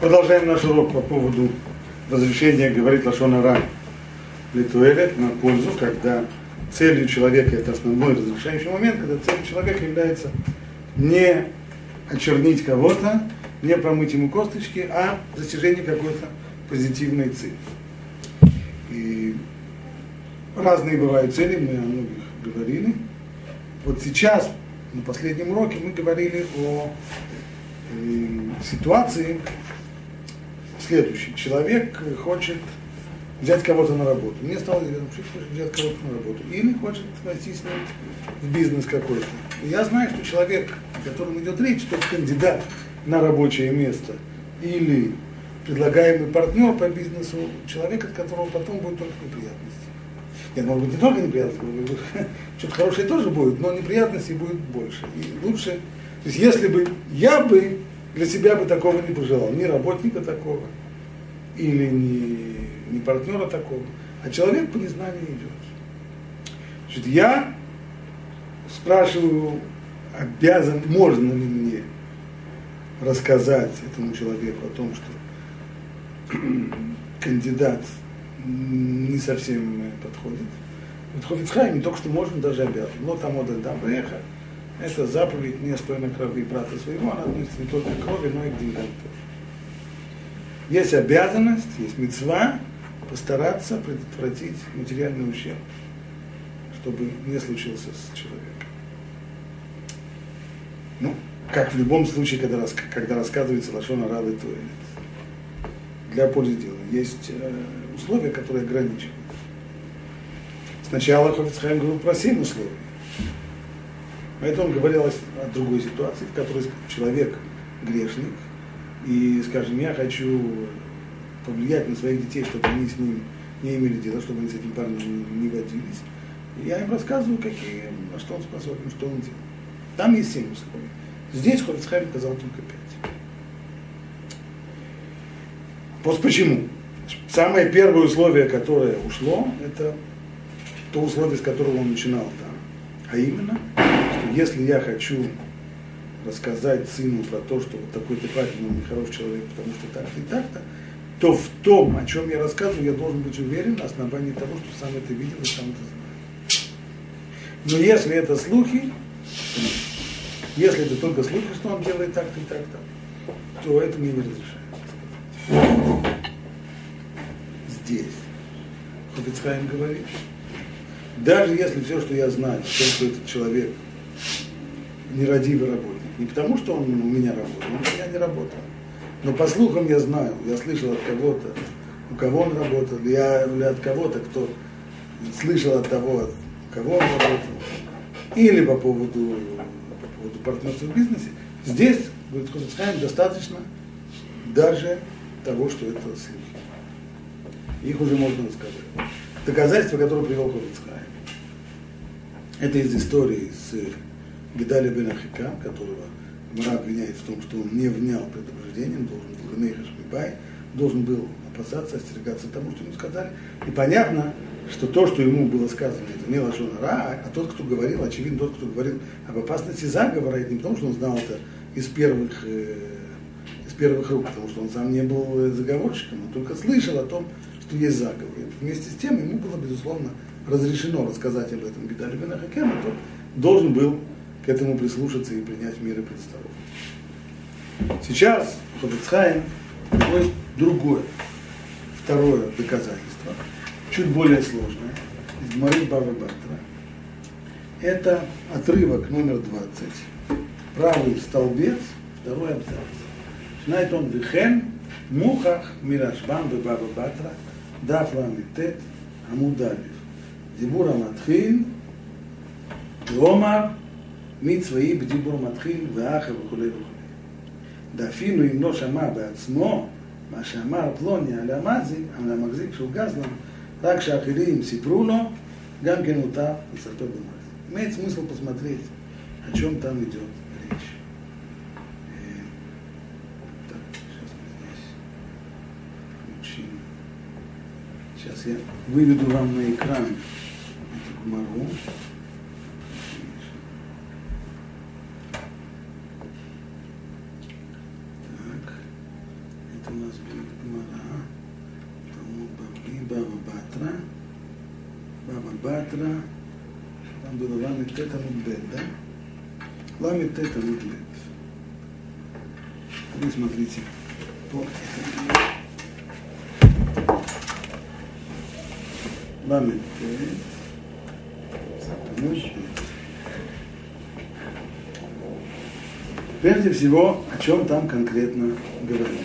Продолжаем наш урок по поводу разрешения говорить Лашона Ра Литуэлет на пользу, когда целью человека, это основной разрешающий момент, когда целью человека является не очернить кого-то, не промыть ему косточки, а достижение какой-то позитивной цели. И разные бывают цели, мы о многих говорили. Вот сейчас, на последнем уроке, мы говорили о э, ситуации следующей. Человек хочет взять кого-то на работу. Мне стало известно, что хочет взять кого-то на работу. Или хочет войти с ним в бизнес какой-то. я знаю, что человек, о котором идет речь, тот кандидат на рабочее место или предлагаемый партнер по бизнесу, человек, от которого потом будет только неприятности. Нет, может быть, не только неприятности, что-то хорошее тоже будет, но неприятностей будет больше. И лучше, то есть если бы я бы для себя бы такого не пожелал, ни работника такого, или ни, ни партнера такого, а человек по незнанию идет. Значит, я спрашиваю, обязан, можно ли мне рассказать этому человеку о том, что кандидат не совсем подходит. Вот Хофицхайм не только что можно, даже обязан. Но там отдаль там приехать. Это заповедь не стоя на крови брата своего, она относится не только к крови, но и к деньгам. Есть обязанность, есть мецва постараться предотвратить материальный ущерб, чтобы не случился с человеком. Ну, как в любом случае, когда, когда рассказывается Лашона Рады Туэлет. Для пользы дела. Есть э, условия, которые ограничивают. Сначала Хофицхайм говорил про семь условий. Поэтому он говорил о другой ситуации, в которой человек грешник, и, скажем, я хочу повлиять на своих детей, чтобы они с ним не имели дела, чтобы они с этим парнем не, водились. И я им рассказываю, какие, на что он способен, что он делает. Там есть семь условий. Здесь Хофицхайм сказал только пять. Вот почему? Самое первое условие, которое ушло, это то условие, с которого он начинал там. А именно, что если я хочу рассказать сыну про то, что вот такой-то парень, он нехороший человек, потому что так-то и так-то, то в том, о чем я рассказываю, я должен быть уверен на основании того, что сам это видел и сам это знаю. Но если это слухи, если это только слухи, что он делает так-то и так-то, то это мне не разрешается. Здесь. Хофицхайм говорит, даже если все, что я знаю, то, что этот человек нерадивый работник, не потому, что он у меня работал, он у меня не работал. Но по слухам я знаю, я слышал от кого-то, у кого он работал, я, или от кого-то, кто слышал от того, от кого он работал, или по поводу, по поводу партнерства в бизнесе. Здесь, говорит Хозецхайм, достаточно даже того, что это слухи. Их уже можно рассказать. Доказательства, которые привел Хозецхайм. Это из истории с Гедаля бен Ахика, которого Мара обвиняет в том, что он не внял предупреждением, должен был Реней Хашмибай, должен был опасаться, остерегаться тому, что ему сказали. И понятно, что то, что ему было сказано, это не Лашон Ра, а тот, кто говорил, очевидно, тот, кто говорил об опасности заговора, это не потому, что он знал это из первых, э, из первых рук, потому что он сам не был заговорщиком, он только слышал о том, что есть заговор. И вместе с тем ему было, безусловно, разрешено рассказать об этом Гидалю бен Ахакему, тот должен был к этому прислушаться и принять меры предосторожности. Сейчас Хофицхайм приводит другое, второе доказательство, чуть более сложное, из Гмары Баба Бартра. Это отрывок номер 20, правый столбец, второй абзац. Начинает он Вихен, Мухах, Мирашбам, Баба Батра, Дафла Амитет, Амудалев. דיבור המתחיל, ואומר מי צבאי בדיבור מתחיל ואחר וכולי וכולי. ואפילו אם לא שמע בעצמו מה שאמר פלוני על המזיק, על המחזיק שהוא גזלן, רק שאחרים סיפרו לו, גם כן מותר לספר במחזיק. имеет смысл посмотреть, о чем там идет речь. Так, сейчас мы здесь включим. Сейчас я выведу вам на экран Мару. Так. Это у нас будет Гмара. Баба Батра. Баба Батра. Там было Ламит Тета Мудбет, да? Ламит Тета Мудбет. Вы смотрите по Ламит Тет Мудбет. Прежде всего, о чем там конкретно говорится.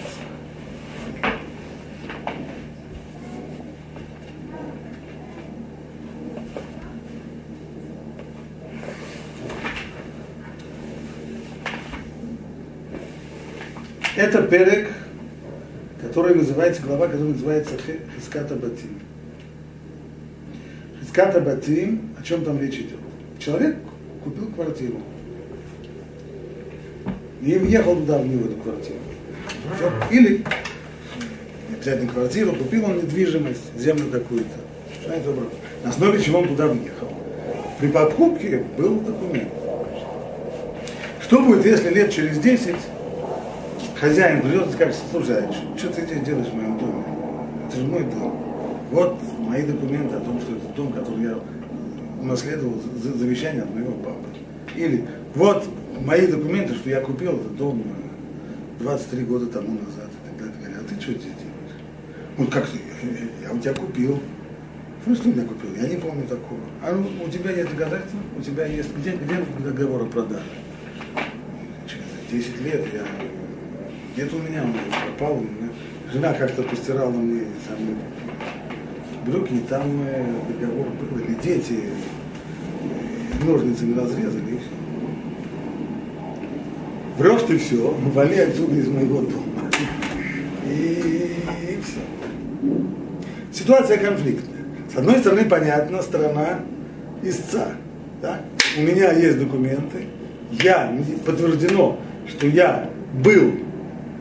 Это перек, который называется, глава, которая называется Хиската Батим. Хиската Батим, о чем там речь идет? Человек купил квартиру. И въехал туда, в него, эту квартиру. Или обязательно квартиру, купил он недвижимость, землю какую-то. На основе чего он туда въехал. При покупке был документ. Что будет, если лет через 10 хозяин придет и скажет, слушай, а что ты здесь делаешь в моем доме? Это же мой дом. Вот мои документы о том, что это дом, который я унаследовал завещание от моего папы. Или вот мои документы, что я купил этот дом 23 года тому назад. И так далее. А ты что здесь делаешь? Ну как ты? Я у тебя купил. Что ты у меня купил? Я не помню такого. А ну, у тебя есть доказательства? У тебя есть где, где договор о продаже? Через 10 лет я где-то у меня он пропал. У меня. Жена как-то постирала мне самые брюки, и там э, договор был, или дети ножницами разрезали, и все. Врешь ты все, вали отсюда из моего дома. И, и все. Ситуация конфликтная. С одной стороны, понятно, сторона истца. Да? У меня есть документы, я подтверждено, что я был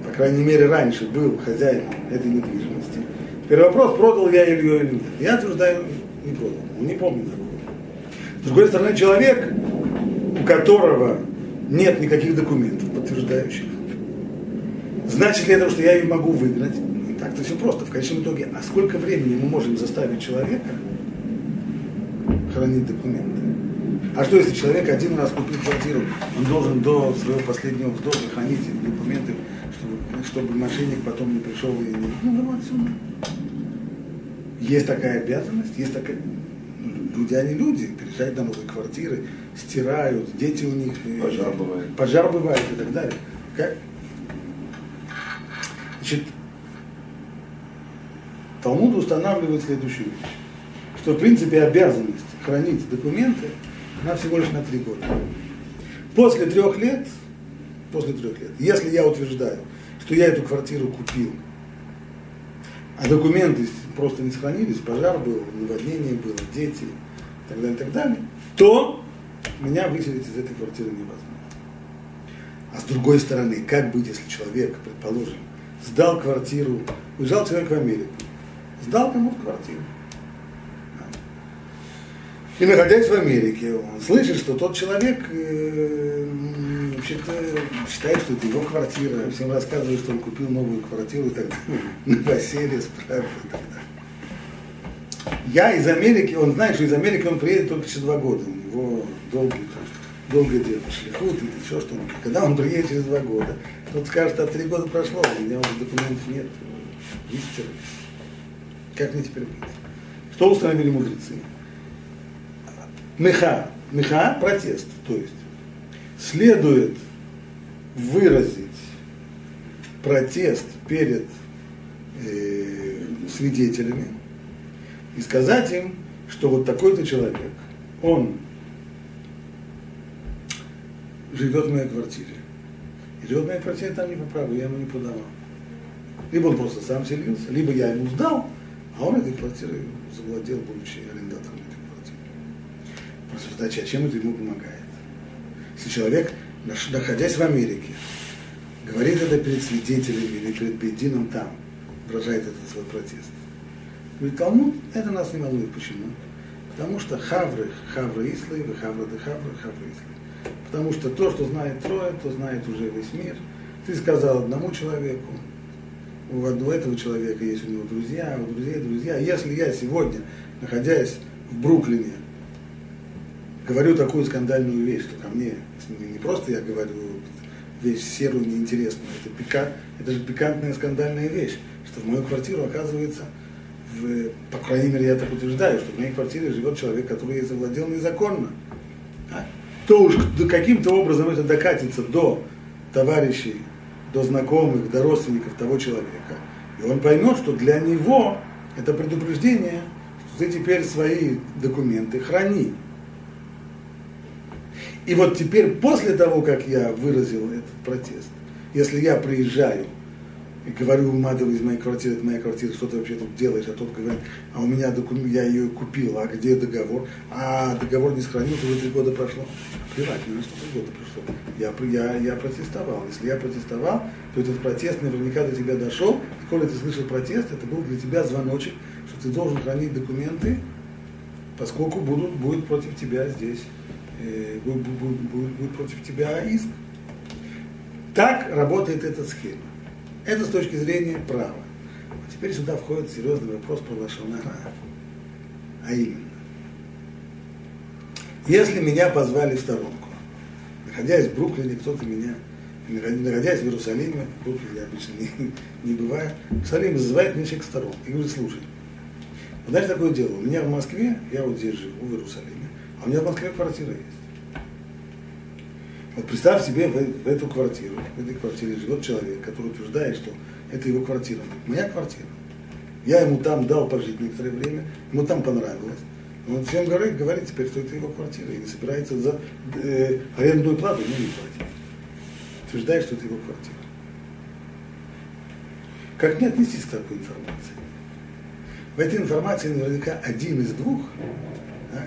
по крайней мере раньше был хозяином этой недвижимости. Теперь вопрос, продал я ее или нет. Я утверждаю, не продал, не помню такого. С другой стороны, человек, у которого нет никаких документов, подтверждающих, значит ли это, что я ее могу выиграть? Так-то все просто. В конечном итоге, а сколько времени мы можем заставить человека хранить документы? А что, если человек один раз купил квартиру, он должен до своего последнего вздоха хранить документы чтобы мошенник потом не пришел и не... Ну, ну, отсюда. Есть такая обязанность, есть такая... Люди, они люди, переезжают на новые квартиры, стирают, дети у них... Э, пожар бывает. Пожар бывает и так далее. Как? Значит, Талмуд устанавливает следующую вещь, что в принципе обязанность хранить документы, она всего лишь на три года. После трех лет, после трех лет, если я утверждаю, что я эту квартиру купил, а документы просто не сохранились, пожар был, наводнение было, дети и так далее, и так далее, то меня выселить из этой квартиры невозможно. А с другой стороны, как быть, если человек, предположим, сдал квартиру, уезжал человек в Америку, сдал кому-то квартиру, и находясь в Америке, он слышит, что тот человек э, вообще-то считает, что это его квартира, всем рассказывает, что он купил новую квартиру и так далее, новоселье и так далее. Я из Америки, он знает, что из Америки он приедет только через два года, у него долгий, долгое дело, шлихут или еще что-нибудь. Когда он приедет через два года, тот скажет, а три года прошло, у меня уже документов нет, истеры. Как мне теперь быть? Что установили мудрецы? Меха, меха – протест, то есть следует выразить протест перед э, свидетелями и сказать им, что вот такой-то человек, он живет в моей квартире. И живет в моей квартире там не по праву, я ему не подавал. Либо он просто сам селился, либо я ему сдал, а он этой квартирой завладел, будучи арендатором. Задача, а чем это ему помогает? Если человек, находясь в Америке, говорит это перед свидетелями или перед Бедином там, выражает этот свой протест. Говорит, Талмуд, это нас не волнует. Почему? Потому что хавры, хавры ислы, вы хавры де хавры, хавры ислы. Потому что то, что знает трое, то знает уже весь мир. Ты сказал одному человеку, у одного этого человека есть у него друзья, у друзей друзья. Если я сегодня, находясь в Бруклине, говорю такую скандальную вещь, что ко мне не просто я говорю вещь серую, неинтересную, это, пика, это же пикантная скандальная вещь, что в мою квартиру оказывается, в, по крайней мере я так утверждаю, что в моей квартире живет человек, который ей завладел незаконно. А? То уж каким-то образом это докатится до товарищей, до знакомых, до родственников того человека. И он поймет, что для него это предупреждение, что ты теперь свои документы храни. И вот теперь, после того, как я выразил этот протест, если я приезжаю и говорю Умадову из моей квартиры, это моя квартира, что ты вообще тут делаешь, а тот говорит, а у меня документ, я ее купил, а где договор? А договор не сохранился, уже три года прошло. Плевать, мне что три года прошло. Я, я, я протестовал. Если я протестовал, то этот протест наверняка до тебя дошел. И коли ты слышал протест, это был для тебя звоночек, что ты должен хранить документы, поскольку будут, будет против тебя здесь, будет, будет, будет, будет против тебя иск. Так работает эта схема. Это с точки зрения права. А теперь сюда входит серьезный вопрос про Лашонара. А именно, если меня позвали в сторонку, находясь в Бруклине, кто-то меня, находясь в Иерусалиме, в Бруклине обычно не, не бываю, в Иерусалиме зазывает меня человек в сторонку и говорит, слушай, вот знаешь, такое дело, у меня в Москве, я вот здесь живу, в Иерусалиме, у меня в Москве квартира есть. Вот представь себе в, в эту квартиру, в этой квартире живет человек, который утверждает, что это его квартира. Моя квартира. Я ему там дал пожить некоторое время, ему там понравилось. Он всем говорит, говорит теперь, что это его квартира, и не собирается за э, арендную плату ему не платить. Утверждает, что это его квартира. Как не отнестись к такой информации? В этой информации наверняка один из двух, да,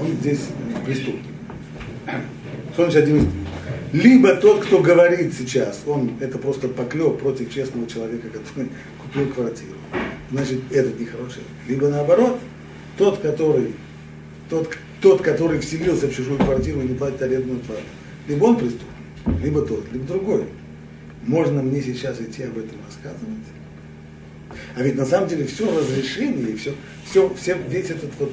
он здесь преступник. Что значит один из? Либо тот, кто говорит сейчас, он это просто поклеп против честного человека, который купил квартиру. Значит, этот нехороший. Либо наоборот, тот, который, тот, тот, который вселился в чужую квартиру и не платит арендную плату. Либо он преступник, либо тот, либо другой. Можно мне сейчас идти об этом рассказывать? А ведь на самом деле все разрешение, все, все, все, весь этот вот,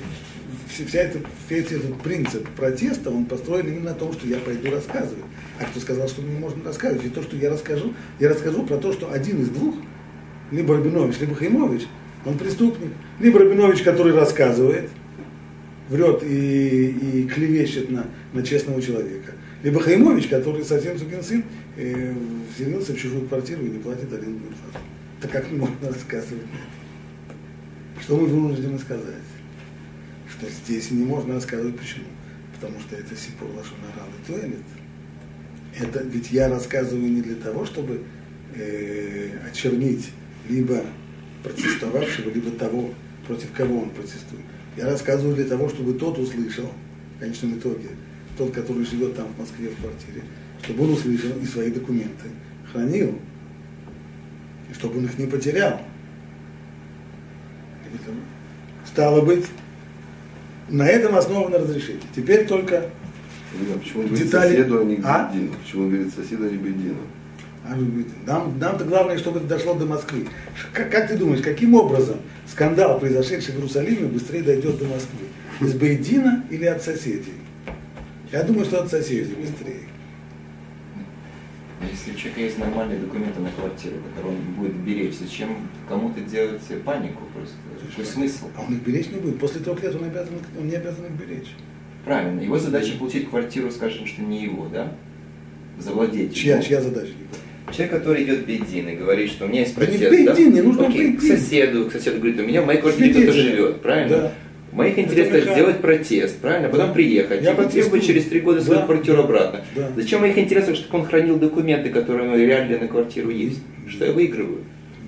вся эта, весь этот принцип протеста, он построен именно на том, что я пойду рассказывать. А кто сказал, что мне можно рассказывать? И то, что я расскажу, я расскажу про то, что один из двух, либо Рабинович, либо Хаймович, он преступник. Либо Рабинович, который рассказывает, врет и, и клевещет на, на честного человека. Либо Хаймович, который совсем сукин сын, э, вселился в чужую квартиру и не платит арендную плату. Так как можно рассказывать Что мы вынуждены сказать? Что здесь не можно рассказывать почему? Потому что это Сипур Лашонарал и Туэлит. Это ведь я рассказываю не для того, чтобы э, очернить либо протестовавшего, либо того, против кого он протестует. Я рассказываю для того, чтобы тот услышал, в конечном итоге, тот, который живет там в Москве в квартире, чтобы он услышал и свои документы хранил, и чтобы он их не потерял. Стало быть, на этом основано разрешение. Теперь только Почему он детали... соседу, а не а? Почему он говорит соседу, а не бедину? Нам, нам-то главное, чтобы это дошло до Москвы. Как, как ты думаешь, каким образом скандал, произошедший в Иерусалиме, быстрее дойдет до Москвы? Из Бейдина или от соседей? Я думаю, что от соседей быстрее. Если у человека есть нормальные документы на квартиру, которые он будет беречь, зачем кому-то делать панику просто? Какой смысл? А он их беречь не будет. После трех лет он, обязан, он не обязан их беречь. Правильно. Его задача получить квартиру, скажем, что не его, да? Завладеть. Чья, чья задача? Не Человек, который идет в Бейдин и говорит, что у меня есть протест, да? Не Бейдин, да? не нужно Окей, к соседу, к соседу говорит, у меня в моей квартире кто-то живет, правильно? Да. В моих интересах сделать протест, правильно? Потом да. приехать Я и требовать через три года свою да. квартиру обратно. Да. Зачем в моих интересах, чтобы он хранил документы, которые у него реально на квартиру есть? Что я выигрываю?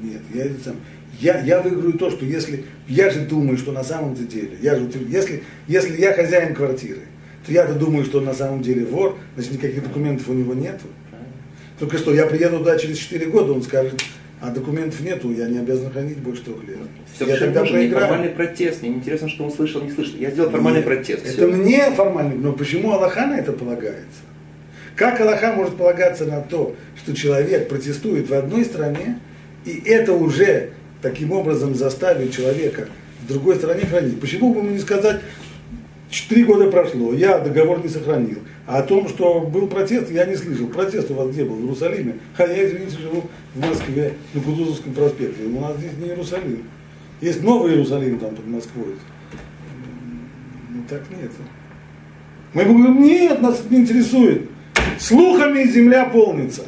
Нет, я это сам. Я, я выиграю то, что если, я же думаю, что на самом деле, я же, если, если я хозяин квартиры, то я-то думаю, что он на самом деле вор, значит никаких документов у него нету. Только что я приеду туда через 4 года, он скажет, а документов нету, я не обязан хранить больше трех лет. Все я тогда проиграю. формальный протест. Мне интересно, что он слышал, не слышал. Я сделал формальный Нет, протест. Это все. мне формальный, но почему Аллаха на это полагается? Как Аллаха может полагаться на то, что человек протестует в одной стране И это уже таким образом заставит человека в другой стране хранить. Почему бы ему не сказать, Три года прошло, я договор не сохранил. А о том, что был протест, я не слышал. Протест у вас где был? В Иерусалиме? А я, извините, живу в Москве, на Кутузовском проспекте. У нас здесь не Иерусалим. Есть новый Иерусалим там под Москвой. Ну так нет. Мы говорим, нет, нас это не интересует. Слухами земля полнится.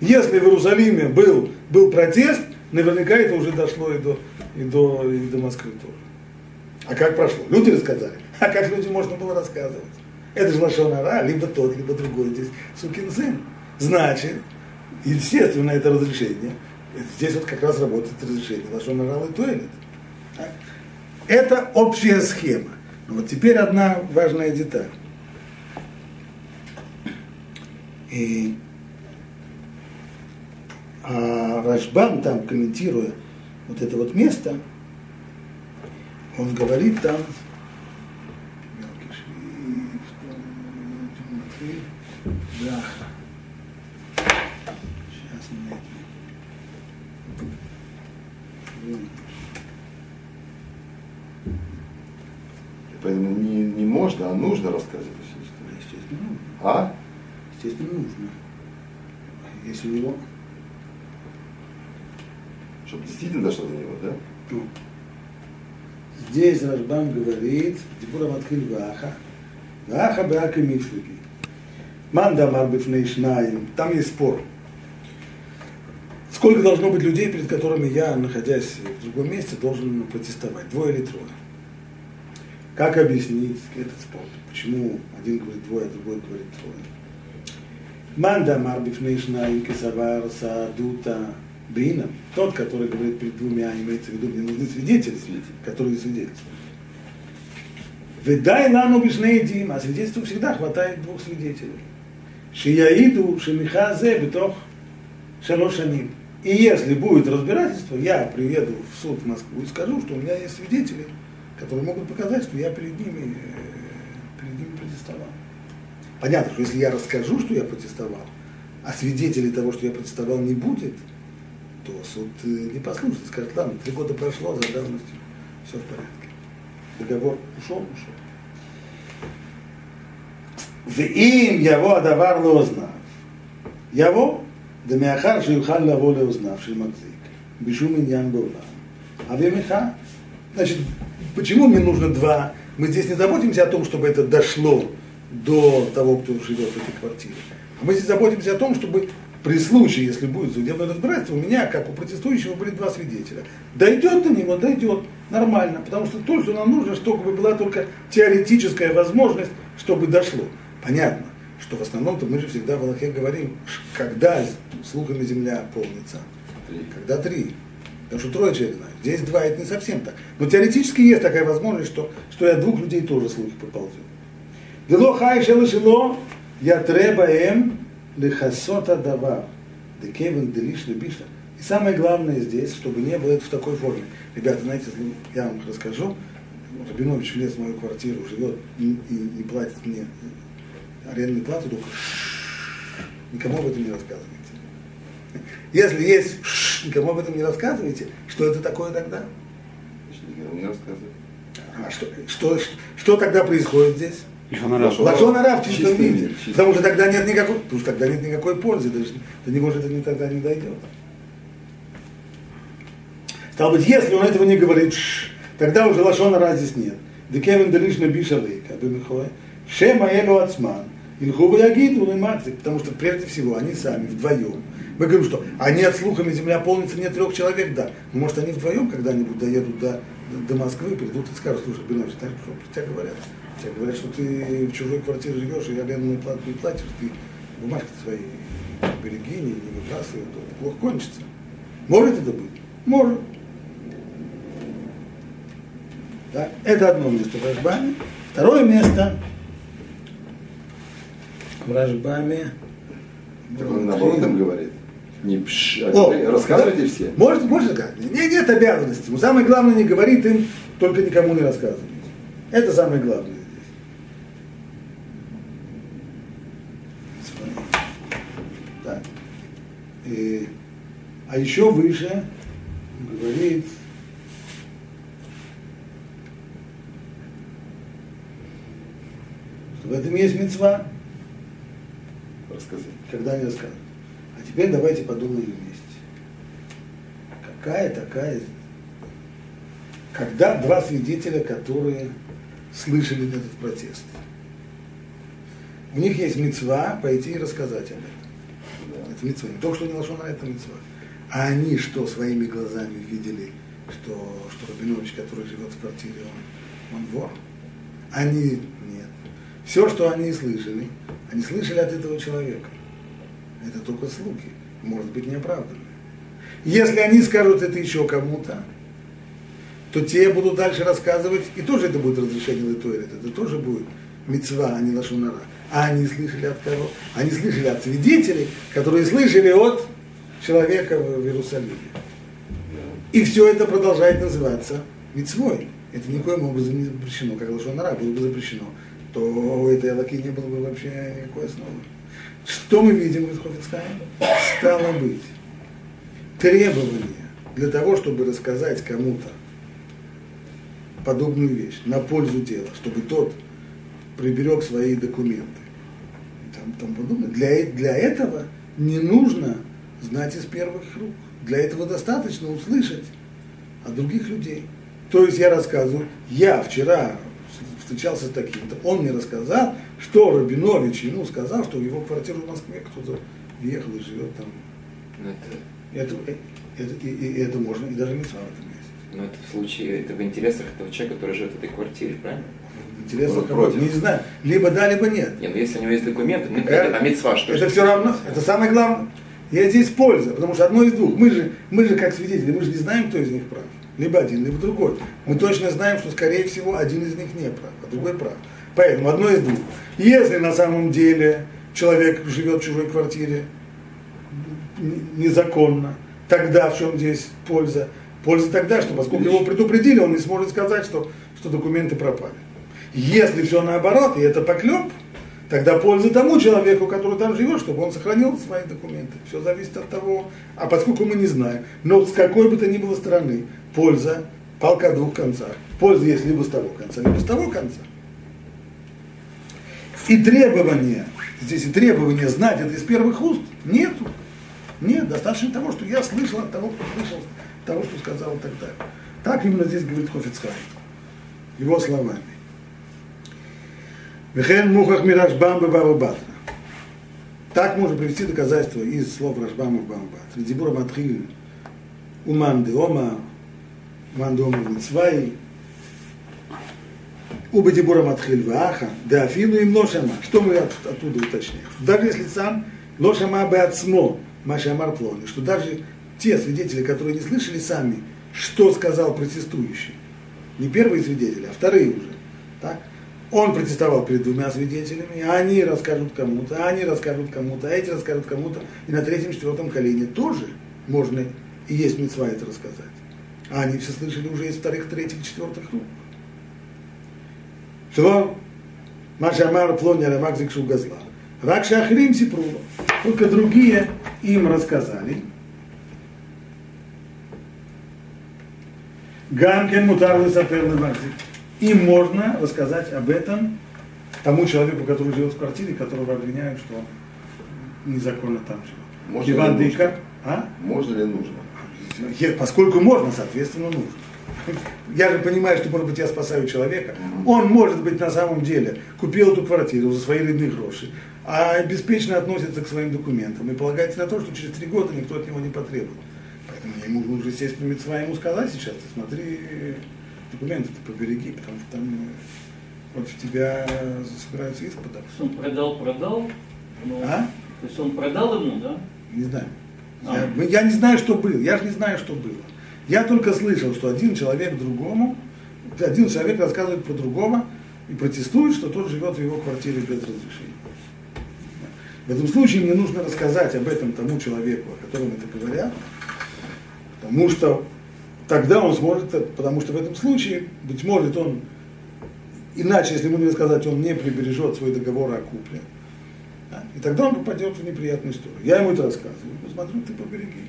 Если в Иерусалиме был, был протест, наверняка это уже дошло и до, и до, и до Москвы тоже. А как прошло? Люди рассказали. А как людям можно было рассказывать? Это же лошонара, либо тот, либо другой здесь сукин сын. Значит, естественно, это разрешение. Здесь вот как раз работает разрешение лошонара и туалет. Это общая схема. Но вот теперь одна важная деталь. И а Рашбам там, комментируя вот это вот место, он говорит там, Да. Сейчас найду. Поэтому не, не можно, а нужно рассказывать эту историю. Естественно, нужно. А? Естественно, нужно. Если у него... Чтобы действительно дошло до него, да? Здесь Рашбам говорит, Дибура Матхиль Ваха, Ваха Беака Мифлиги. Мандамар Бифнейшнаем. Там есть спор. Сколько должно быть людей, перед которыми я, находясь в другом месте, должен протестовать? Двое или трое? Как объяснить этот спор? Почему один говорит двое, а другой говорит трое? Мандамар Бифнейшнаем Кесавар Саадута Бина. Тот, который говорит перед двумя, имеется в виду, мне нужны свидетели, которые свидетельствуют. Выдай лану бишнеидим, а свидетельству всегда хватает двух свидетелей. Шияиду Шемихазе битох шалошаним. И если будет разбирательство, я приеду в суд в Москву и скажу, что у меня есть свидетели, которые могут показать, что я перед ними, э, перед ними протестовал. Понятно, что если я расскажу, что я протестовал, а свидетелей того, что я протестовал, не будет, то суд э, не послушает, скажет, ладно, три года прошло, за давностью, все в порядке. Договор ушел, ушел. ואם יבוא הדבר לאוזניו, יבוא, דמאחר שיוכל לבוא לאוזניו של מחזיק, בשום עניין בעולם. Авиамеха. Значит, почему мне нужно два? Мы здесь не заботимся о том, чтобы это дошло до того, кто живет в этой квартире. А мы здесь заботимся о том, чтобы при случае, если будет судебное разбирательство, у меня, как у протестующего, были два свидетеля. Дойдет до него, дойдет, нормально, потому что то, что нам нужно, чтобы была только теоретическая возможность, чтобы дошло. Понятно, что в основном-то мы же всегда в Аллахе говорим, когда слухами земля полнится. Когда три. Потому что трое человек знают. Здесь два, это не совсем так. Но теоретически есть такая возможность, что, что я двух людей тоже слухи поползет. Дело хай шело я треба эм лихасота давар. Декевен делиш лебиша. И самое главное здесь, чтобы не было это в такой форме. Ребята, знаете, я вам расскажу. Рабинович влез в мою квартиру, живет и, и, и платит мне арендную плату, только никому об этом не рассказывайте. Если есть никому об этом не рассказывайте, что это такое тогда? Не рассказывай. А что, что, что, что тогда происходит здесь? Лашонара в чистом виде. Потому что тогда нет никакой, потому что тогда нет никакой пользы, даже до него же это не, тогда не дойдет. Стало быть, если он этого не говорит, тогда уже лашонара здесь нет. Декевин делишна бишалейка, бемихоя, шема элу ацман, Ильху Ягиду Лемакзик, потому что прежде всего они сами вдвоем. Мы говорим, что они от слухами земля полнится не трех человек, да. Но может они вдвоем когда-нибудь доедут до, до Москвы, придут и скажут, слушай, Белович, так что про тебя говорят. Тебе говорят, что ты в чужой квартире живешь и арендную плату не платишь, ты бумажки свои береги, не, не выбрасывай, то плохо кончится. Может это быть? Может. Да? Это одно место в Рашбаме. Второе место в Рашбаме. Так он наоборот им говорит. Не пш, а О, рассказывайте да, все. Может, может сказать. Нет, нет обязанности. Но самое главное не говорит им, только никому не рассказывать. Это самое главное здесь. Так. И, а еще выше говорит, что в этом есть мецва. Рассказать. Когда они расскажут. А теперь давайте подумаем вместе. Какая такая... Когда два свидетеля, которые слышали этот протест, у них есть мецва пойти и рассказать об этом. Это мецва. Не то, что не лошона, это мецва. А они что, своими глазами видели, что, что Рабинович, который живет в квартире, он, он вор? Они нет. Все, что они слышали, они слышали от этого человека. Это только слухи, может быть неоправданные. Если они скажут это еще кому-то, то те будут дальше рассказывать, и тоже это будет разрешение Литуэрит, это тоже будет мецва, а не лашунара. А они слышали от кого? Они слышали от свидетелей, которые слышали от человека в Иерусалиме. И все это продолжает называться мецвой. Это никоим образом не запрещено. Как лошонара было бы запрещено, то у этой алаки не было бы вообще никакой основы. Что мы видим в Исхофицхайме? Стало быть, требование для того, чтобы рассказать кому-то подобную вещь на пользу дела, чтобы тот приберег свои документы там, там подобное. Для, для этого не нужно знать из первых рук. Для этого достаточно услышать от других людей. То есть я рассказываю, я вчера встречался с таким-то, он мне рассказал, что Рабинович ему сказал, что в его квартиру в Москве кто-то въехал и живет там. Ну, это, это, это, и, и, это можно, и даже не в этом месте. Но это в случае, это в интересах этого человека, который живет в этой квартире, правильно? Интересно, против. Не знаю. Либо да, либо нет. Нет, но если у него есть документы, ну, это, а мецва что? Это все равно, это самое главное. Я здесь польза, потому что одно из двух. Мы же, мы же как свидетели, мы же не знаем, кто из них прав. Либо один, либо другой. Мы точно знаем, что, скорее всего, один из них не прав, а другой прав. Поэтому одно из двух. Если на самом деле человек живет в чужой квартире незаконно, тогда в чем здесь польза? Польза тогда, что поскольку его предупредили, он не сможет сказать, что, что документы пропали. Если все наоборот, и это поклеп, тогда польза тому человеку, который там живет, чтобы он сохранил свои документы. Все зависит от того, а поскольку мы не знаем, но с какой бы то ни было стороны, польза, палка о двух концах. Польза есть либо с того конца, либо с того конца. И требования, здесь и требования знать это из первых уст нету. Нет, достаточно того, что я слышал от того, кто слышал того, что сказал и так именно здесь говорит Хофицхай. Его словами. Вехен мухах мирашбам бабабатра. Так можно привести доказательства из слов Рашбама в Бамбатра. Дибура Матхиль, Уман де Ома, Уман де Ома Мицвай, Уба Дибура Матхиль Ваха, да Афину им Лошама. Что мы от, оттуда уточняем? Даже если сам Лошама бы отсмо, Маша Марплони, что даже те свидетели, которые не слышали сами, что сказал протестующий, не первые свидетели, а вторые уже, так? Он протестовал перед двумя свидетелями, а они расскажут кому-то, они расскажут кому-то, эти расскажут кому-то. И на третьем, четвертом колене тоже можно и есть мецва это рассказать. А они все слышали уже из вторых, третьих, четвертых рук. Что? Маша Амар Плоня Рамак Зикшу Газла. Ракша Ахрим Сипрула. Только другие им рассказали. Ганкен Мутар Сапер Лебарзик им можно рассказать об этом тому человеку, который живет в квартире, которого обвиняют, что он незаконно там живет. Можно Иван ли Дыка, а? Можно ли нужно? Поскольку можно, соответственно, нужно. Я же понимаю, что, может быть, я спасаю человека. Он, может быть, на самом деле купил эту квартиру за свои родные гроши, а беспечно относится к своим документам и полагается на то, что через три года никто от него не потребует. Поэтому я ему нужно, естественно, ему сказать сейчас, ты смотри, документы ты побереги, потому что там э, против тебя собираются иск подать. Он продал, продал? Ну, а? То есть он продал ему, да? Не знаю. А. Я, я не знаю, что было. Я же не знаю, что было. Я только слышал, что один человек другому, один человек рассказывает про другого и протестует, что тот живет в его квартире без разрешения. В этом случае мне нужно рассказать об этом тому человеку, о котором это говорят, потому что тогда он сможет, потому что в этом случае, быть может, он, иначе, если ему не рассказать, он не прибережет свой договор о купле. Да? И тогда он попадет в неприятную историю. Я ему это рассказываю, ну смотрю, ты побереги.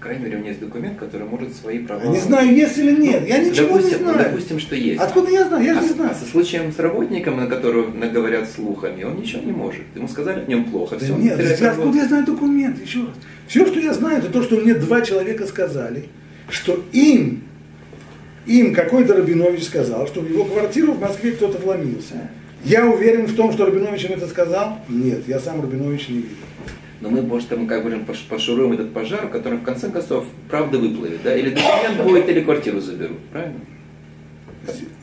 крайней мере, у меня есть документ, который может свои права... Я не знаю, есть или нет. Я ничего допустим, не знаю. Ну, допустим, что есть. Откуда я знаю? Я же а, не знаю. А со случаем с работником, на которого говорят слухами, он ничего не может. Ему сказали в нем плохо. Да все, нет, откуда работу. я знаю документ? Еще раз. Все, что я знаю, это то, что мне два человека сказали, что им, им какой-то Рабинович сказал, что в его квартиру в Москве кто-то вломился. Я уверен в том, что Рабинович им это сказал? Нет, я сам Рабинович не видел. Но мы, может, там, как говорим, пошуруем этот пожар, который в конце концов правда выплывет, да? Или документ будет, или квартиру заберут, правильно?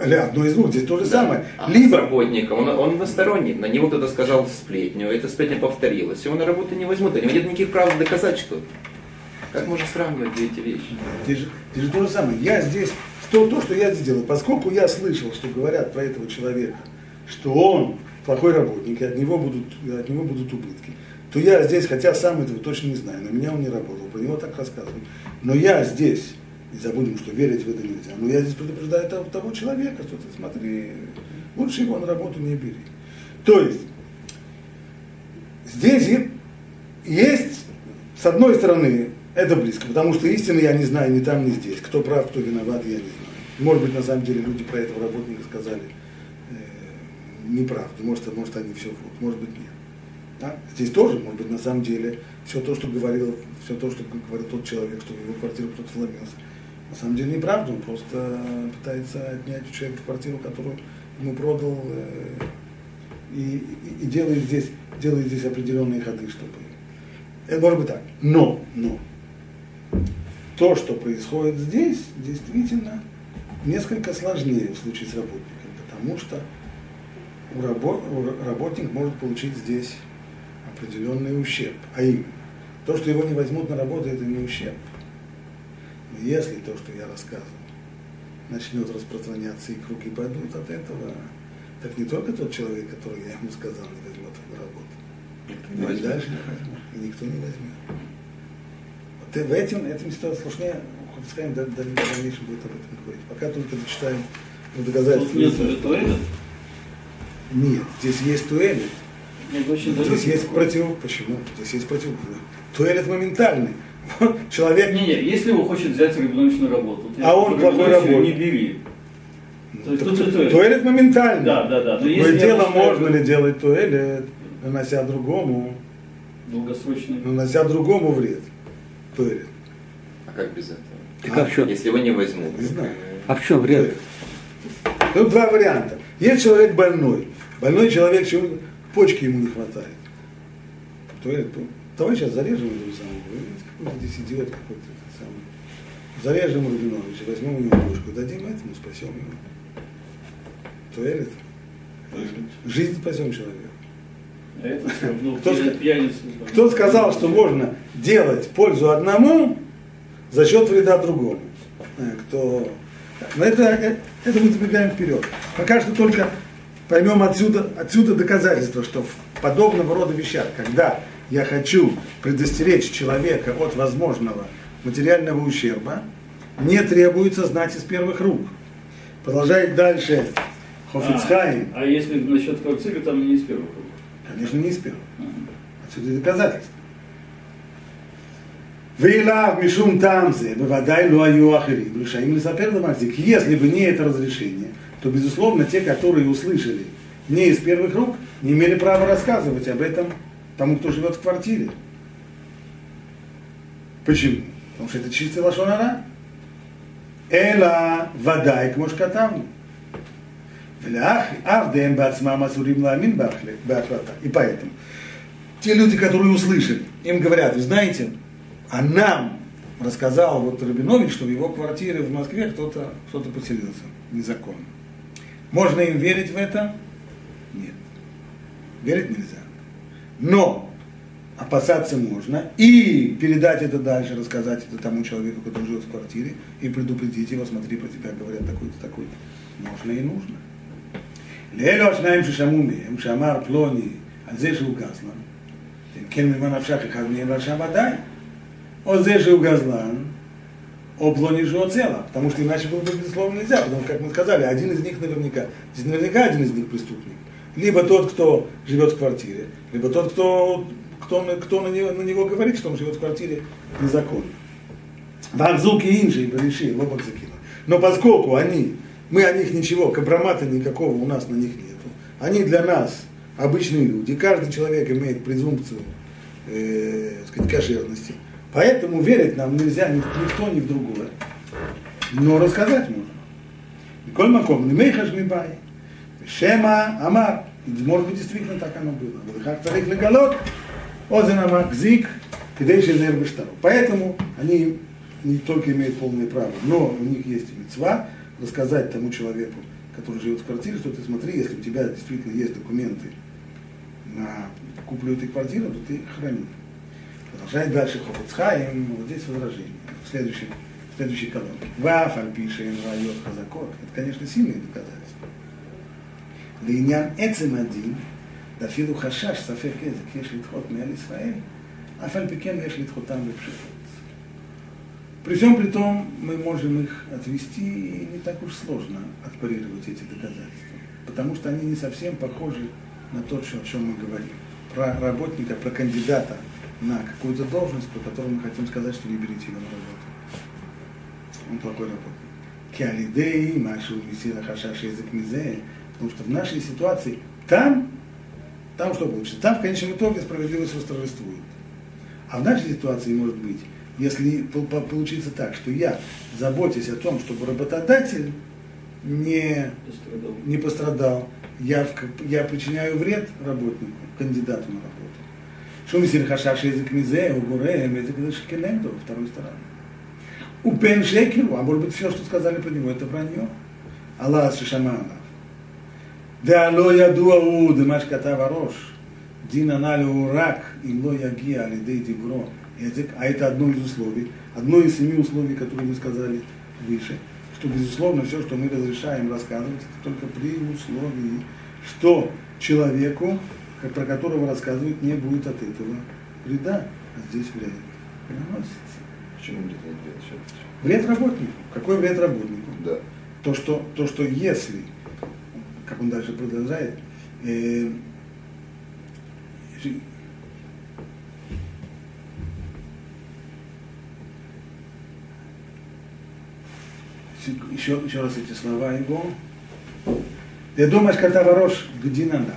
Или одно из двух, здесь то же да. самое. А Либо... с работником, он, он односторонний, на него кто-то сказал сплетню, эта сплетня повторилась, его на работу не возьмут, они нет никаких прав доказать что-то. Как можно сравнивать эти вещи? Здесь же, здесь же то же самое. Я здесь, то, то, что я сделал, поскольку я слышал, что говорят про этого человека, что он плохой работник, и от него будут, от него будут убытки, то я здесь, хотя сам этого точно не знаю, на меня он не работал, про него так рассказывают, но я здесь, не забудем, что верить в это нельзя, но я здесь предупреждаю того, того человека, что ты смотри, лучше его на работу не бери. То есть, здесь есть, с одной стороны, это близко, потому что истины я не знаю ни там, ни здесь. Кто прав, кто виноват, я не знаю. Может быть, на самом деле люди про этого работника сказали э, неправду, может, может они все врут, может быть нет. Да? Здесь тоже, может быть, на самом деле, все то, что говорил, все то, что говорил тот человек, что в его квартиру кто-то вломился, на самом деле неправда, он просто пытается отнять у человека квартиру, которую ему продал, э, и, и, и делает, здесь, делает здесь определенные ходы, чтобы... Это может быть так. Но, но, то, что происходит здесь, действительно несколько сложнее в случае с работником, потому что у рабо, работник может получить здесь определенный ущерб. А именно, то, что его не возьмут на работу, это не ущерб. Но если то, что я рассказывал, начнет распространяться и круги пойдут от этого, так не только тот человек, который я ему сказал, не возьмет на работу. Никто не дальше не возьмет, и никто не возьмет. В этом, этом ситуация сложнее, Хофицхайм в дальнейшем будет об этом говорить. Пока только дочитаем доказательства. Нет Нет, здесь есть туэлит. Здесь есть против... Почему? Здесь есть против... Туалет моментальный. Человек... Не, не, если его хочет взять на работу, а он плохой работник. Не бери. То есть, тут, туалет. туалет моментальный. Да, да, да. Но если дело, можно ли делать туалет, нанося другому, долгосрочный, нанося другому вред. Туалет. А как без этого? Так а, а в чем? Если его не возьмут. Не знаю. А в чем вред? Тут два варианта. Есть человек больной. Больной человек, чего почки ему не хватает. Туалет, давай сейчас зарежем этого самого. Какой-то здесь идиот какой-то самый. Зарежем Рубиновича, возьмем у него почку, дадим этому, спасем его. Туалет. Жизнь спасем человека. Это ну, кто, кто сказал, что можно делать пользу одному за счет вреда другому? Э, кто... Но это, это, это мы забегаем вперед. Пока что только поймем отсюда, отсюда доказательство, что в подобного рода вещах, когда я хочу предостеречь человека от возможного материального ущерба, не требуется знать из первых рук. Продолжает дальше Хофицхайм. А, а если насчет квартиры, там не из первых рук? Конечно, не из первого. Отсюда доказательства. Вейлав, Мишум Тамзе, Бавадай, Луаю Ахирим, Решаим Лисапер Дамазик. Если бы не это разрешение, то, безусловно, те, которые услышали не из первых рук, не имели права рассказывать об этом тому, кто живет в квартире. Почему? Потому что это чистая лошонара. Эла вадай к мушкатамну. И поэтому те люди, которые услышали, им говорят, вы знаете, а нам рассказал вот Рабинович, что в его квартире в Москве кто-то кто поселился незаконно. Можно им верить в это? Нет. Верить нельзя. Но опасаться можно и передать это дальше, рассказать это тому человеку, который живет в квартире, и предупредить его, смотри, про тебя говорят такой-то, такой-то. Можно и нужно. לאלו השניים ששמעו מהם, שאמר פלוני על זה שהוא גזלן, כן ממה נפשך אחד מהם רשע ודאי. או זה שהוא גזלן, о плоне Жуоцела, потому что иначе было бы, безусловно, нельзя, потому что, как мы сказали, один из них наверняка, здесь наверняка один из них преступник. Либо тот, кто живет в квартире, либо тот, кто, кто, кто на, него, на него говорит, что он живет в квартире незаконно. Варзуки инжи решили, лобок закинул. Но поскольку они, мы о них ничего, компромата никакого у нас на них нету, они для нас обычные люди, каждый человек имеет презумпцию э, сказать, кошерности, поэтому верить нам нельзя ни, ни в то, ни в другое. Но рассказать можно. Коль маком, не мейхаш мибай. Шема Амар. Может быть, действительно так оно было. Как царик легалот, озен Амар Зик, кидейши зер Поэтому они не только имеют полное право, но у них есть мецва рассказать тому человеку, который живет в квартире, что ты смотри, если у тебя действительно есть документы на куплю этой квартиры, то ты храни. Продолжает дальше Хофицхайм, вот здесь возражение, в следующем, в следующей колонке. Ваф, Альпишин, Райот, Хазакот. Это, конечно, сильные доказательства. Линян Эцем один, Дафилу Хашаш, Сафек Эзек, Еш Литхот, Исраэль, Афальпикен, Еш Литхотам, Лепшифот. При всем при том, мы можем их отвести, и не так уж сложно отпарировать эти доказательства, потому что они не совсем похожи на то, о чем мы говорим. Про работника, про кандидата на какую-то должность, по которой мы хотим сказать, что не берите его на работу. Он плохой работник. Киалидей, Машу, Мессира, Хашаш, язык Мизе. Потому что в нашей ситуации там, там что получится? Там в конечном итоге справедливость восторжествует. А в нашей ситуации может быть, если получится так, что я заботясь о том, чтобы работодатель не пострадал, не пострадал я, я причиняю вред работнику, кандидату на работу. Шум сирхашаши язык мизе, угуре, язык шекеленду, второй стороны. У Пен Шекеру, а может быть все, что сказали про него, это вранье. Аллах Шишамана. Да ло ядуа у дымаш ката варош, дин аналю урак, и ло яги алидей дибро язык, а это одно из условий, одно из семи условий, которые мы сказали выше, что, безусловно, все, что мы разрешаем рассказывать, это только при условии, что человеку, про которого рассказывают, не будет от этого вреда, а здесь вред приносится. Почему вред не? Вред работнику. Какой вред работнику? Да. То, что, то, что если, как он дальше продолжает, э, еще, еще раз эти слова его. Я думаю, что это ворош гдинана.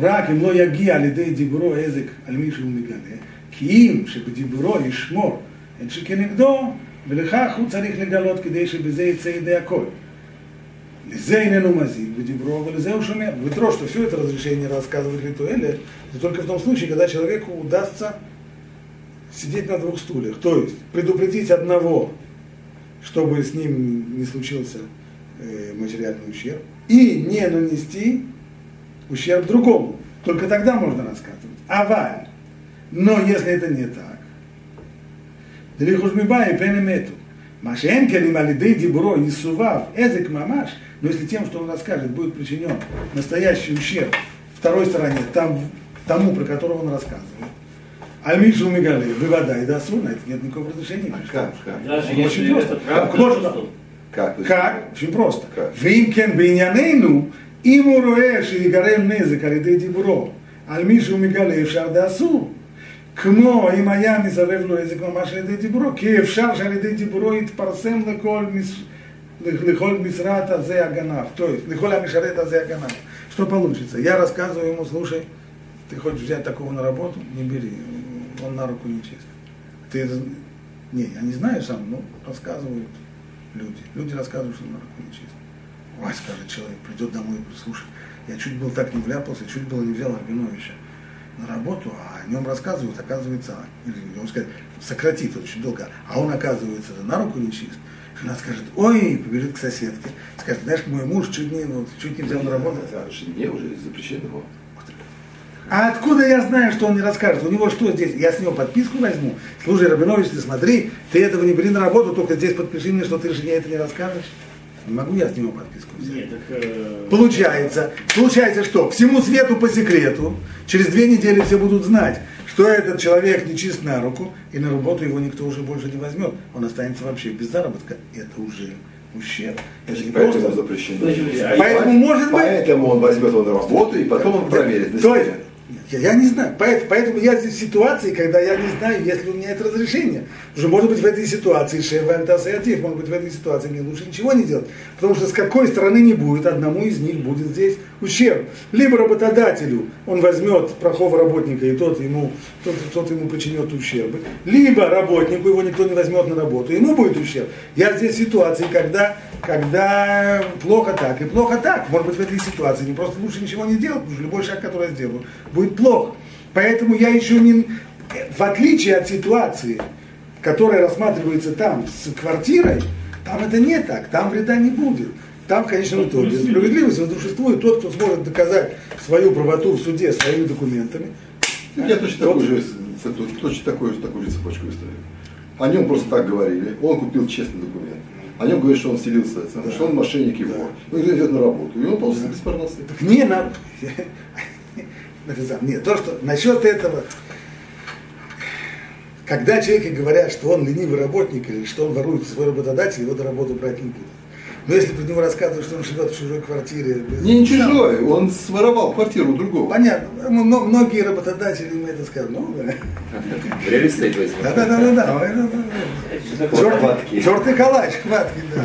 רק אם לא יגיע על ידי דיבורו עזק על מי שהוא מגלה, כי אם שבדיבורו ישמור את שכנגדו, ולכך הוא צריך לגלות כדי שבזה יצא ידי הכל. לזה איננו מזיק בדיברו, ולזה הוא шумер. Ветро, что все это разрешение рассказывать Литуэле, это только в том случае, когда человеку удастся сидеть на двух стульях. То есть предупредить одного чтобы с ним не случился э, материальный ущерб, и не нанести ущерб другому. Только тогда можно рассказывать. Аваль. Но если это не так, Делихушмиба и пенемету. Машен келим алидей дибро и сував эзек мамаш, но если тем, что он расскажет, будет причинен настоящий ущерб второй стороне, там, тому, про которого он рассказывает, а Мишу Мигале, вывода и досу, на это нет никакого разрешения. А как? как? Даже ну, очень просто. Как? Можно. Как? Как? Очень просто. Вим кен бейнянейну, אם הוא רואה שיגרם נזק על ידי דיבורו על מישהו מגלה אפשר דעשו. כמו אם היה מסרב לו איזה ממש על ידי דיבורו, כי אפשר שעל ידי דיבורו יתפרסם לכל, מס... לכל משרת הזה הגנב, то есть לכל המשרת הזה הגנב. Что получится? Я рассказываю ему, слушай, ты хочешь взять такого на работу, не бери он на руку не чист. Ты это... Не, я не знаю сам, но рассказывают люди. Люди рассказывают, что он на руку не чист. Ой, скажет человек, придет домой и слушай, я чуть был так не вляпался, чуть было не взял Арбиновича на работу, а о нем рассказывают, оказывается, или он сказать, сократит очень долго, а он оказывается на руку не чист. Жена скажет, ой, побежит к соседке, скажет, знаешь, мой муж чуть не, вот, чуть не взял на работу. Жене уже запрещено. А откуда я знаю, что он не расскажет? У него что здесь? Я с него подписку возьму. Слушай, Рабинович, ты смотри, ты этого не бери на работу, только здесь подпиши мне, что ты жене это не расскажешь. Не могу я с него подписку взять. Нет, так, э... Получается, получается что? Всему свету по секрету, через две недели все будут знать, что этот человек не чист на руку, и на работу его никто уже больше не возьмет. Он останется вообще без заработка. Это уже ущерб. Это не поэтому просто... запрещено. Поэтому, может быть... Поэтому он возьмет его на работу, и потом он проверит. То есть, Я, я не знаю. Поэтому, поэтому я здесь в ситуации, когда я не знаю, есть ли у меня это разрешение. Уже может быть в этой ситуации шеф антасиатив, может быть в этой ситуации мне лучше ничего не делать. Потому что с какой стороны не будет, одному из них будет здесь ущерб. Либо работодателю он возьмет плохого работника, и тот ему, тот, тот ему причинет ущерб. Либо работнику его никто не возьмет на работу, ему будет ущерб. Я здесь в ситуации, когда, когда плохо так и плохо так. Может быть в этой ситуации не просто лучше ничего не делать, потому что любой шаг, который я сделаю, будет плохо. Поэтому я еще не, в отличие от ситуации, которая рассматривается там с квартирой, там это не так, там вреда не будет. Там в конечном итоге справедливость возрушествует тот, кто сможет доказать свою правоту в суде своими документами. Я точно такой же, точно такой, такую же цепочку выстроил. О нем просто так говорили. Он купил честный документ. О нем говорят, что он селился, да. что он мошенник вор. Да. Ну, идет на работу. И он получится да. беспарносный. Так не надо. Нет, то, что насчет этого, когда человеки говорят, что он ленивый работник или что он ворует свой работодатель, его до работы брать не будут. Но если про него рассказывают, что он живет в чужой квартире... Не, не чужой, он своровал квартиру другого. Понятно. Но, многие работодатели им это скажут. Ну, да. Реально стоит возьму. Да, да, да, да. да. Чертый калач, хватки, да.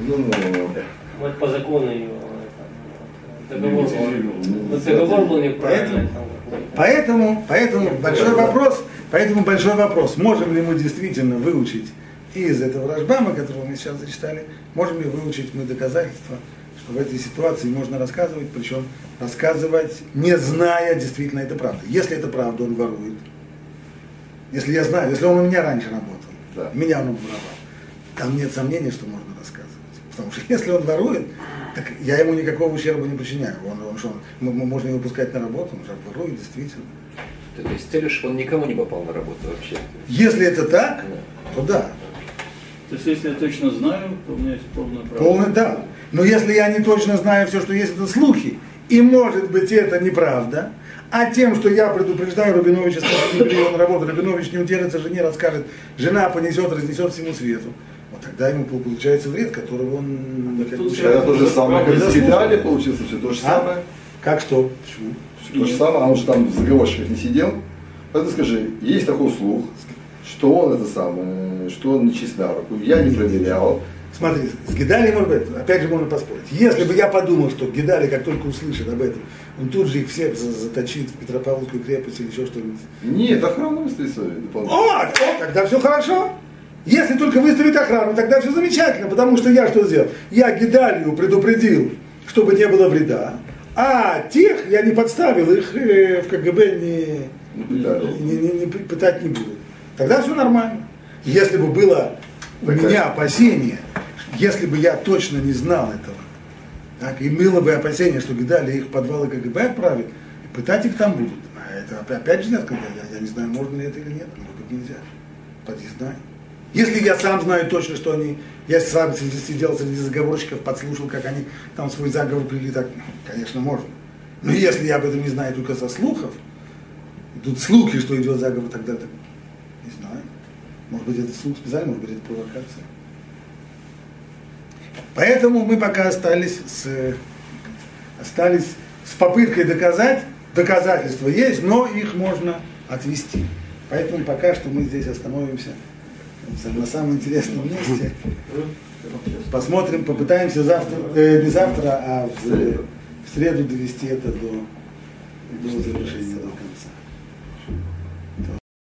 Ну, ну, ну. Вот по закону его договор был, договор был неправильный. Поэтому, поэтому большой вопрос, поэтому большой вопрос, можем ли мы действительно выучить из этого Рашбама, которого мы сейчас зачитали, можем ли выучить мы доказательства, что в этой ситуации можно рассказывать, причем рассказывать, не зная, действительно это правда. Если это правда, он ворует. Если я знаю, если он у меня раньше работал, да. меня он воровал, там нет сомнений, что можно рассказывать. Потому что если он ворует, так я ему никакого ущерба не причиняю. Он, он, что, он, можно его пускать на работу, он же ворует действительно. То есть целью, что он никому не попал на работу вообще? Если это так, да. то да. То есть, если я точно знаю, то у меня есть полное право. Полное, да. Но если я не точно знаю все, что есть, это слухи, и может быть это неправда, а тем, что я предупреждаю Рабиновича, что не на работу, Рабинович не удержится жене, расскажет, жена понесет, разнесет всему свету. Вот тогда ему получается вред, которого он... Как Тогда то же самое, как в Гидрале получилось все то же а? самое. Как что? Почему? То же самое, а он же там в заговорщиках не сидел. Поэтому скажи, есть такой слух, что он это самое, что он нечист на руку. Я не проверял. Смотри, с Гидали, может быть, опять же можно поспорить. Если бы я подумал, что Гидали, как только услышит об этом, он тут же их всех заточит в Петропавловскую крепость или еще что-нибудь. Нет, охрану выставит О, о, тогда все хорошо. Если только выставить охрану, тогда все замечательно, потому что я что сделал? Я Гидалию предупредил, чтобы не было вреда, а тех я не подставил, их э, в КГБ не, не, не, не пытать не будут. Тогда все нормально. Если бы было у меня опасение, если бы я точно не знал этого, так, и было бы опасение, что Гидали их в подвалы КГБ отправит, пытать их там будут. А это опять же нет, я, я не знаю, можно ли это или нет, может быть нельзя. Поди знай. Если я сам знаю точно, что они, я сам сидел среди заговорщиков, подслушал, как они там свой заговор плели, так, конечно, можно. Но если я об этом не знаю только со слухов, тут слухи, что идет заговор, тогда так, знаю. Может быть, это специально, может быть, это провокация. Поэтому мы пока остались с, остались с попыткой доказать, доказательства есть, но их можно отвести. Поэтому пока что мы здесь остановимся на самом интересном месте. Посмотрим, попытаемся завтра, э, не завтра, а в, в среду довести это до, до завершения.